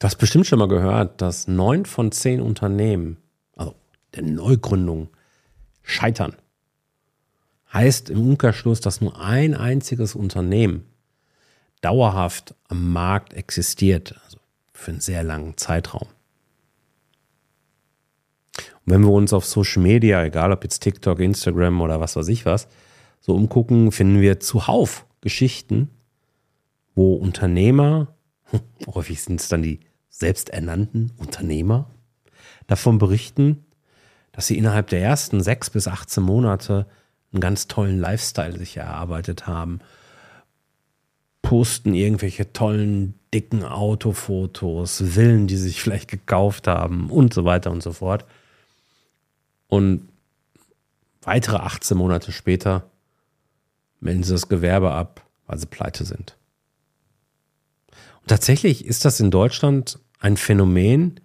Du hast bestimmt schon mal gehört, dass neun von zehn Unternehmen, also der Neugründung, scheitern. Heißt im Umkehrschluss, dass nur ein einziges Unternehmen dauerhaft am Markt existiert, also für einen sehr langen Zeitraum. Und wenn wir uns auf Social Media, egal ob jetzt TikTok, Instagram oder was weiß ich was, so umgucken, finden wir zuhauf Geschichten, wo Unternehmer, häufig sind es dann die selbsternannten Unternehmer, davon berichten, dass sie innerhalb der ersten sechs bis 18 Monate einen ganz tollen Lifestyle sich erarbeitet haben, posten irgendwelche tollen, dicken Autofotos, Villen, die sie sich vielleicht gekauft haben und so weiter und so fort. Und weitere 18 Monate später melden sie das Gewerbe ab, weil sie pleite sind. Tatsächlich ist das in Deutschland ein Phänomen,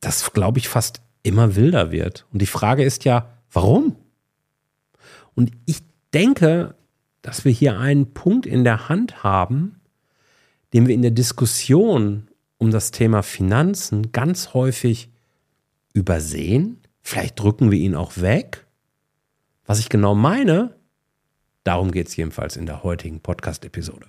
das, glaube ich, fast immer wilder wird. Und die Frage ist ja, warum? Und ich denke, dass wir hier einen Punkt in der Hand haben, den wir in der Diskussion um das Thema Finanzen ganz häufig übersehen. Vielleicht drücken wir ihn auch weg. Was ich genau meine, darum geht es jedenfalls in der heutigen Podcast-Episode.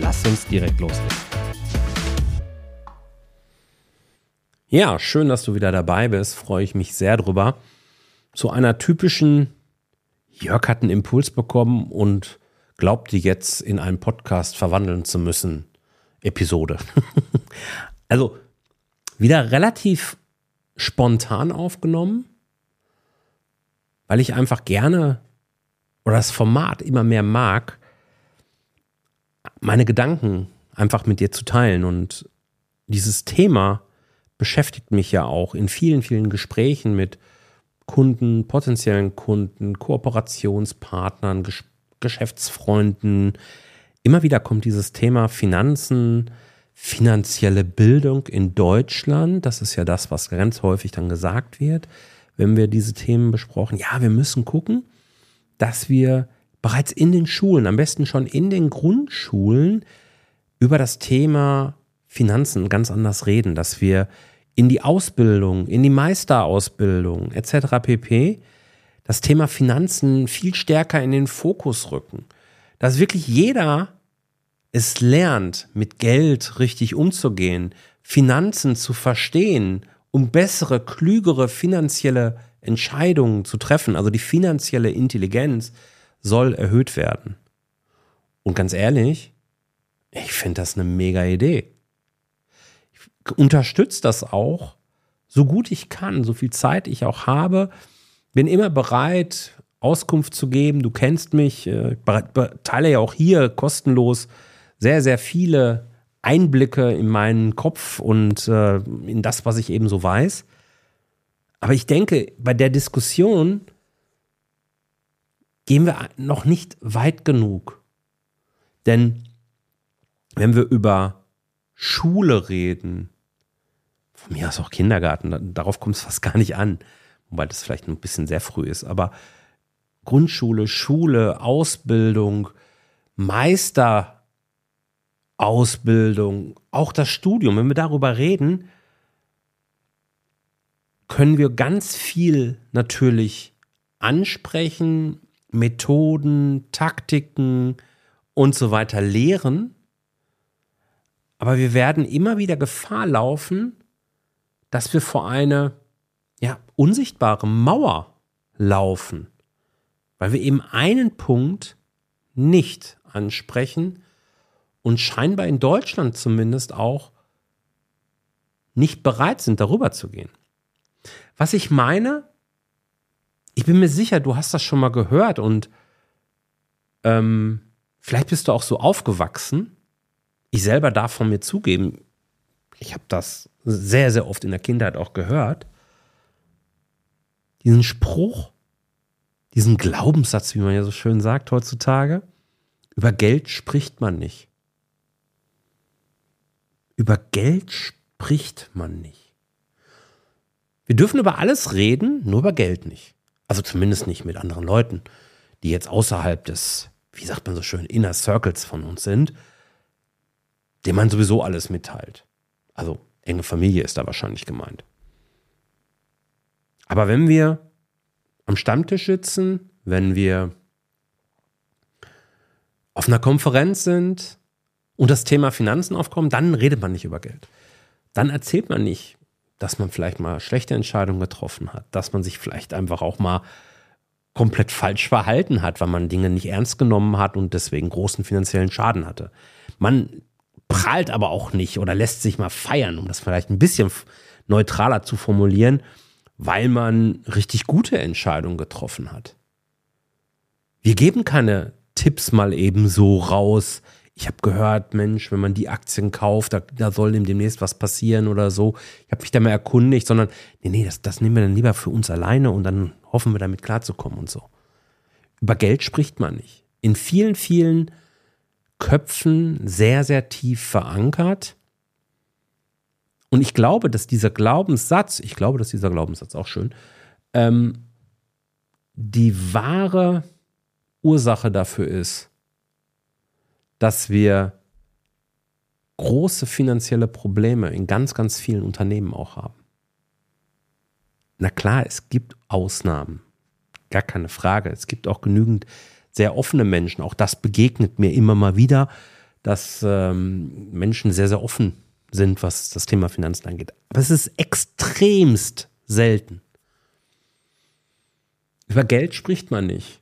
lass uns direkt loslegen. Ja, schön, dass du wieder dabei bist. Freue ich mich sehr drüber. Zu einer typischen Jörg hat einen Impuls bekommen und glaubte jetzt in einen Podcast verwandeln zu müssen. Episode. also wieder relativ spontan aufgenommen, weil ich einfach gerne oder das Format immer mehr mag, meine Gedanken einfach mit dir zu teilen. Und dieses Thema beschäftigt mich ja auch in vielen, vielen Gesprächen mit Kunden, potenziellen Kunden, Kooperationspartnern, Ges Geschäftsfreunden. Immer wieder kommt dieses Thema Finanzen, finanzielle Bildung in Deutschland. Das ist ja das, was ganz häufig dann gesagt wird, wenn wir diese Themen besprochen. Ja, wir müssen gucken, dass wir bereits in den Schulen, am besten schon in den Grundschulen, über das Thema Finanzen ganz anders reden, dass wir in die Ausbildung, in die Meisterausbildung etc. pp. das Thema Finanzen viel stärker in den Fokus rücken. Dass wirklich jeder es lernt, mit Geld richtig umzugehen, Finanzen zu verstehen, um bessere, klügere finanzielle Entscheidungen zu treffen, also die finanzielle Intelligenz soll erhöht werden. Und ganz ehrlich, ich finde das eine mega Idee. Ich unterstütze das auch, so gut ich kann, so viel Zeit ich auch habe. Bin immer bereit, Auskunft zu geben. Du kennst mich, äh, teile ja auch hier kostenlos sehr, sehr viele Einblicke in meinen Kopf und äh, in das, was ich eben so weiß. Aber ich denke, bei der Diskussion gehen wir noch nicht weit genug. Denn wenn wir über Schule reden, von mir aus auch Kindergarten, darauf kommt es fast gar nicht an, wobei das vielleicht ein bisschen sehr früh ist, aber Grundschule, Schule, Ausbildung, Meisterausbildung, auch das Studium, wenn wir darüber reden, können wir ganz viel natürlich ansprechen, Methoden, Taktiken und so weiter lehren. Aber wir werden immer wieder Gefahr laufen, dass wir vor eine ja, unsichtbare Mauer laufen, weil wir eben einen Punkt nicht ansprechen und scheinbar in Deutschland zumindest auch nicht bereit sind, darüber zu gehen. Was ich meine, ich bin mir sicher, du hast das schon mal gehört und ähm, vielleicht bist du auch so aufgewachsen. ich selber darf von mir zugeben, ich habe das sehr, sehr oft in der Kindheit auch gehört, diesen Spruch, diesen Glaubenssatz, wie man ja so schön sagt heutzutage, über Geld spricht man nicht. Über Geld spricht man nicht. Wir dürfen über alles reden, nur über Geld nicht. Also zumindest nicht mit anderen Leuten, die jetzt außerhalb des, wie sagt man so schön, Inner Circles von uns sind, dem man sowieso alles mitteilt. Also enge Familie ist da wahrscheinlich gemeint. Aber wenn wir am Stammtisch sitzen, wenn wir auf einer Konferenz sind und das Thema Finanzen aufkommt, dann redet man nicht über Geld. Dann erzählt man nicht, dass man vielleicht mal schlechte Entscheidungen getroffen hat, dass man sich vielleicht einfach auch mal komplett falsch verhalten hat, weil man Dinge nicht ernst genommen hat und deswegen großen finanziellen Schaden hatte. Man prahlt aber auch nicht oder lässt sich mal feiern, um das vielleicht ein bisschen neutraler zu formulieren, weil man richtig gute Entscheidungen getroffen hat. Wir geben keine Tipps mal eben so raus. Ich habe gehört, Mensch, wenn man die Aktien kauft, da, da soll dem demnächst was passieren oder so. Ich habe mich da mal erkundigt, sondern nee, nee, das, das nehmen wir dann lieber für uns alleine und dann hoffen wir damit klarzukommen und so. Über Geld spricht man nicht. In vielen, vielen Köpfen sehr, sehr tief verankert. Und ich glaube, dass dieser Glaubenssatz, ich glaube, dass dieser Glaubenssatz auch schön, ähm, die wahre Ursache dafür ist, dass wir große finanzielle Probleme in ganz, ganz vielen Unternehmen auch haben. Na klar, es gibt Ausnahmen, gar keine Frage. Es gibt auch genügend sehr offene Menschen. Auch das begegnet mir immer mal wieder, dass ähm, Menschen sehr, sehr offen sind, was das Thema Finanzen angeht. Aber es ist extremst selten. Über Geld spricht man nicht.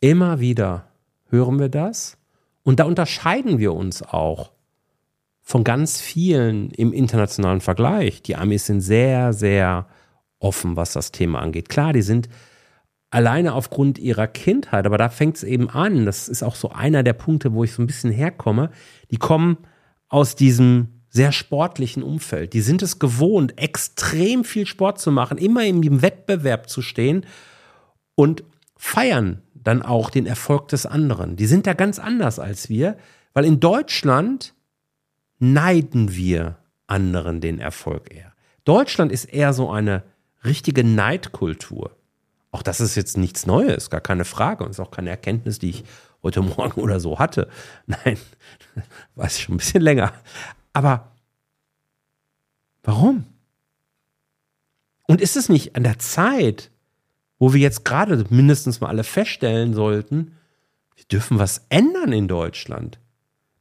Immer wieder hören wir das. Und da unterscheiden wir uns auch von ganz vielen im internationalen Vergleich. Die Amis sind sehr, sehr offen, was das Thema angeht. Klar, die sind alleine aufgrund ihrer Kindheit, aber da fängt es eben an. Das ist auch so einer der Punkte, wo ich so ein bisschen herkomme. Die kommen aus diesem sehr sportlichen Umfeld. Die sind es gewohnt, extrem viel Sport zu machen, immer im Wettbewerb zu stehen und feiern dann auch den Erfolg des anderen. Die sind da ganz anders als wir, weil in Deutschland neiden wir anderen den Erfolg eher. Deutschland ist eher so eine richtige Neidkultur. Auch das ist jetzt nichts Neues, gar keine Frage. Und ist auch keine Erkenntnis, die ich heute Morgen oder so hatte. Nein, weiß ich schon ein bisschen länger. Aber warum? Und ist es nicht an der Zeit, wo wir jetzt gerade mindestens mal alle feststellen sollten, wir dürfen was ändern in Deutschland.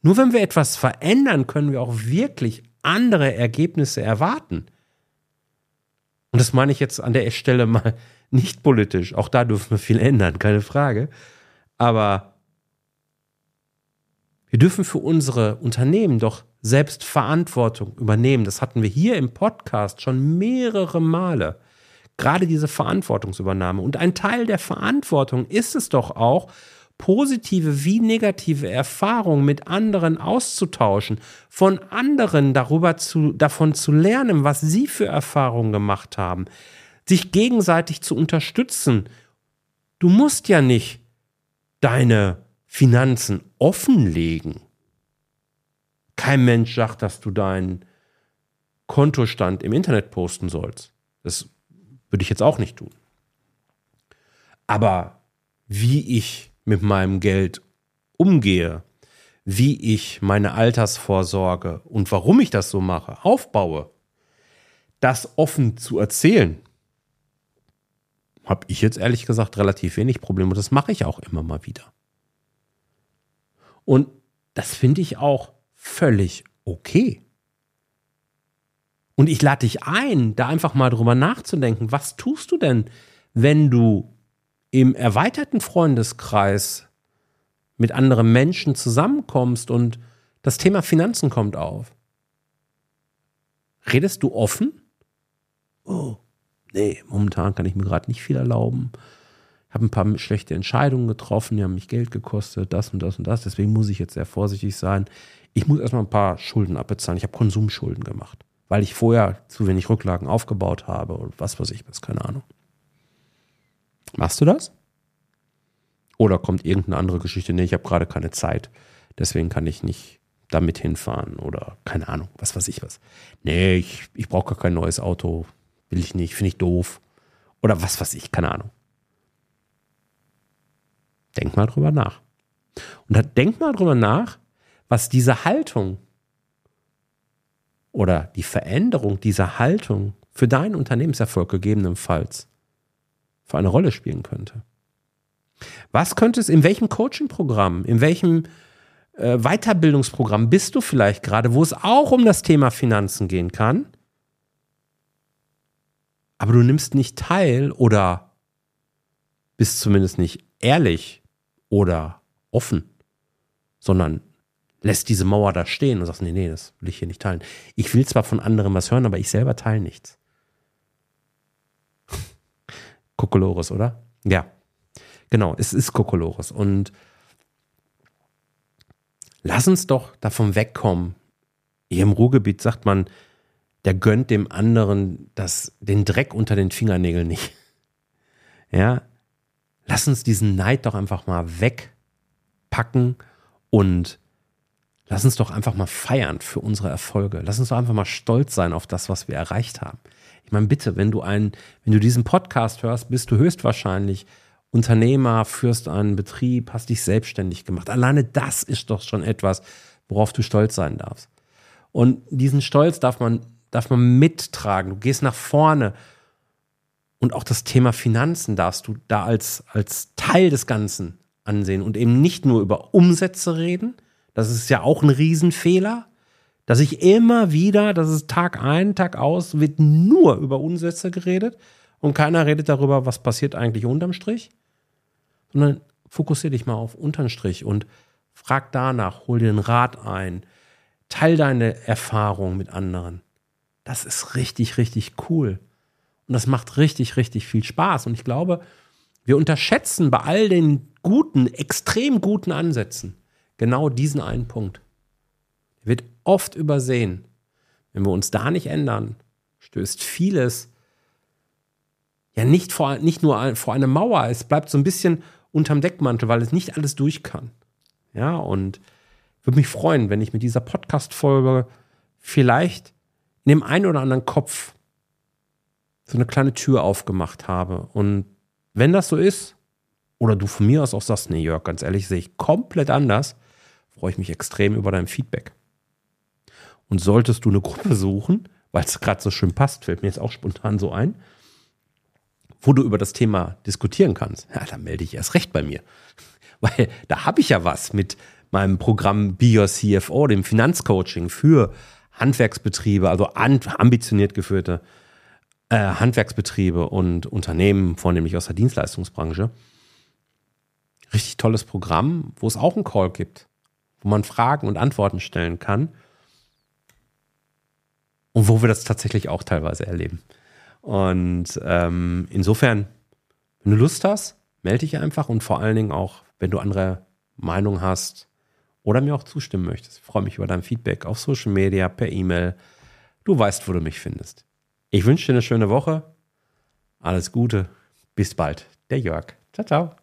Nur wenn wir etwas verändern, können wir auch wirklich andere Ergebnisse erwarten. Und das meine ich jetzt an der Stelle mal nicht politisch. Auch da dürfen wir viel ändern, keine Frage. Aber wir dürfen für unsere Unternehmen doch selbst Verantwortung übernehmen. Das hatten wir hier im Podcast schon mehrere Male. Gerade diese Verantwortungsübernahme. Und ein Teil der Verantwortung ist es doch auch, positive wie negative Erfahrungen mit anderen auszutauschen, von anderen darüber zu, davon zu lernen, was sie für Erfahrungen gemacht haben, sich gegenseitig zu unterstützen. Du musst ja nicht deine Finanzen offenlegen. Kein Mensch sagt, dass du deinen Kontostand im Internet posten sollst. Das würde ich jetzt auch nicht tun. Aber wie ich mit meinem Geld umgehe, wie ich meine Altersvorsorge und warum ich das so mache, aufbaue, das offen zu erzählen, habe ich jetzt ehrlich gesagt relativ wenig Probleme und das mache ich auch immer mal wieder. Und das finde ich auch völlig okay. Und ich lade dich ein, da einfach mal drüber nachzudenken, was tust du denn, wenn du im erweiterten Freundeskreis mit anderen Menschen zusammenkommst und das Thema Finanzen kommt auf. Redest du offen? Oh, nee, momentan kann ich mir gerade nicht viel erlauben. Ich habe ein paar schlechte Entscheidungen getroffen, die haben mich Geld gekostet, das und das und das. Deswegen muss ich jetzt sehr vorsichtig sein. ich muss erstmal ein paar Schulden abbezahlen. Ich habe Konsumschulden gemacht, weil ich vorher zu wenig Rücklagen aufgebaut habe und was weiß ich was, keine Ahnung. Machst du das? Oder kommt irgendeine andere Geschichte? Nee, ich habe gerade keine Zeit. Deswegen kann ich nicht damit hinfahren oder keine Ahnung, was weiß ich was. Nee, ich, ich brauche gar kein neues Auto. Will ich nicht, finde ich doof. Oder was weiß ich, keine Ahnung. Denk mal drüber nach. Und denk mal drüber nach, was diese Haltung oder die Veränderung dieser Haltung für deinen Unternehmenserfolg gegebenenfalls für eine Rolle spielen könnte. Was könnte es, in welchem Coaching-Programm, in welchem äh, Weiterbildungsprogramm bist du vielleicht gerade, wo es auch um das Thema Finanzen gehen kann, aber du nimmst nicht teil oder bist zumindest nicht ehrlich oder offen, sondern lässt diese Mauer da stehen und sagst, nee, nee, das will ich hier nicht teilen. Ich will zwar von anderen was hören, aber ich selber teile nichts. Kokolores, oder? Ja. Genau, es ist Kokolores. Und lass uns doch davon wegkommen. Hier im Ruhrgebiet sagt man, der gönnt dem anderen das, den Dreck unter den Fingernägeln nicht. Ja, lass uns diesen Neid doch einfach mal wegpacken und lass uns doch einfach mal feiern für unsere Erfolge. Lass uns doch einfach mal stolz sein auf das, was wir erreicht haben. Ich meine, bitte, wenn du einen, wenn du diesen Podcast hörst, bist du höchstwahrscheinlich Unternehmer, führst einen Betrieb, hast dich selbstständig gemacht. Alleine das ist doch schon etwas, worauf du stolz sein darfst. Und diesen Stolz darf man, darf man mittragen. Du gehst nach vorne. Und auch das Thema Finanzen darfst du da als, als Teil des Ganzen ansehen und eben nicht nur über Umsätze reden. Das ist ja auch ein Riesenfehler, dass ich immer wieder, das ist Tag ein, Tag aus, wird nur über Umsätze geredet und keiner redet darüber, was passiert eigentlich unterm Strich, sondern fokussiere dich mal auf unterm Strich und frag danach, hol dir einen Rat ein, teil deine Erfahrung mit anderen. Das ist richtig, richtig cool. Und das macht richtig, richtig viel Spaß. Und ich glaube, wir unterschätzen bei all den guten, extrem guten Ansätzen genau diesen einen Punkt. Er wird oft übersehen. Wenn wir uns da nicht ändern, stößt vieles ja nicht, vor, nicht nur vor eine Mauer, es bleibt so ein bisschen unterm Deckmantel, weil es nicht alles durch kann. Ja, und würde mich freuen, wenn ich mit dieser Podcast-Folge vielleicht in dem einen oder anderen Kopf so eine kleine Tür aufgemacht habe. Und wenn das so ist, oder du von mir aus auch sagst, nee, Jörg, ganz ehrlich, sehe ich komplett anders, freue ich mich extrem über dein Feedback. Und solltest du eine Gruppe suchen, weil es gerade so schön passt, fällt mir jetzt auch spontan so ein, wo du über das Thema diskutieren kannst, ja, dann melde ich erst recht bei mir. Weil da habe ich ja was mit meinem Programm Be Your CFO, dem Finanzcoaching für Handwerksbetriebe, also ambitioniert geführte äh, Handwerksbetriebe und Unternehmen, vornehmlich aus der Dienstleistungsbranche. Richtig tolles Programm, wo es auch einen Call gibt, wo man Fragen und Antworten stellen kann und wo wir das tatsächlich auch teilweise erleben. Und ähm, insofern, wenn du Lust hast, melde dich einfach und vor allen Dingen auch, wenn du andere Meinungen hast oder mir auch zustimmen möchtest. Ich freue mich über dein Feedback auf Social Media, per E-Mail. Du weißt, wo du mich findest. Ich wünsche dir eine schöne Woche. Alles Gute. Bis bald. Der Jörg. Ciao, ciao.